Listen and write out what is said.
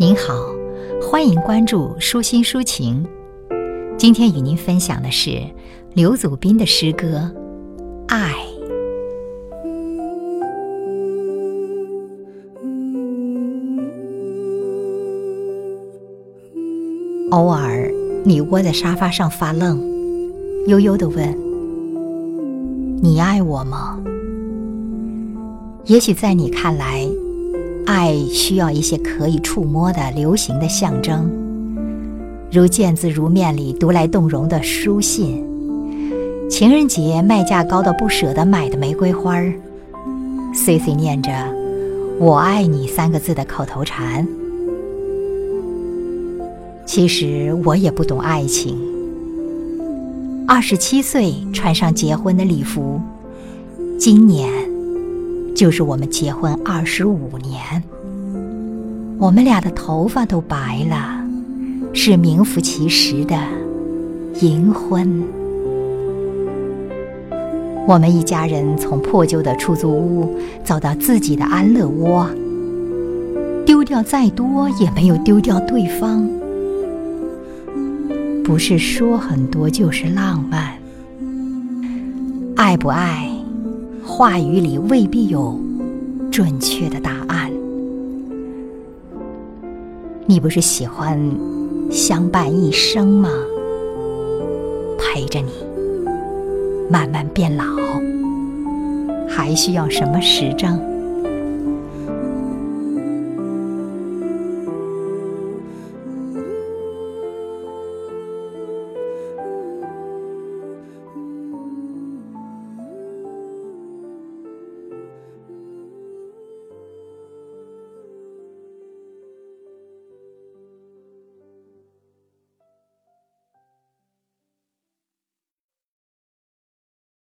您好，欢迎关注舒心抒情。今天与您分享的是刘祖斌的诗歌《爱》。偶尔，你窝在沙发上发愣，悠悠的问：“你爱我吗？”也许在你看来。爱需要一些可以触摸的流行的象征，如见字如面里读来动容的书信，情人节卖价高到不舍得买的玫瑰花儿，碎碎念着“我爱你”三个字的口头禅。其实我也不懂爱情。二十七岁穿上结婚的礼服，今年。就是我们结婚二十五年，我们俩的头发都白了，是名副其实的银婚。我们一家人从破旧的出租屋走到自己的安乐窝，丢掉再多也没有丢掉对方。不是说很多就是浪漫，爱不爱？话语里未必有准确的答案。你不是喜欢相伴一生吗？陪着你慢慢变老，还需要什么实证？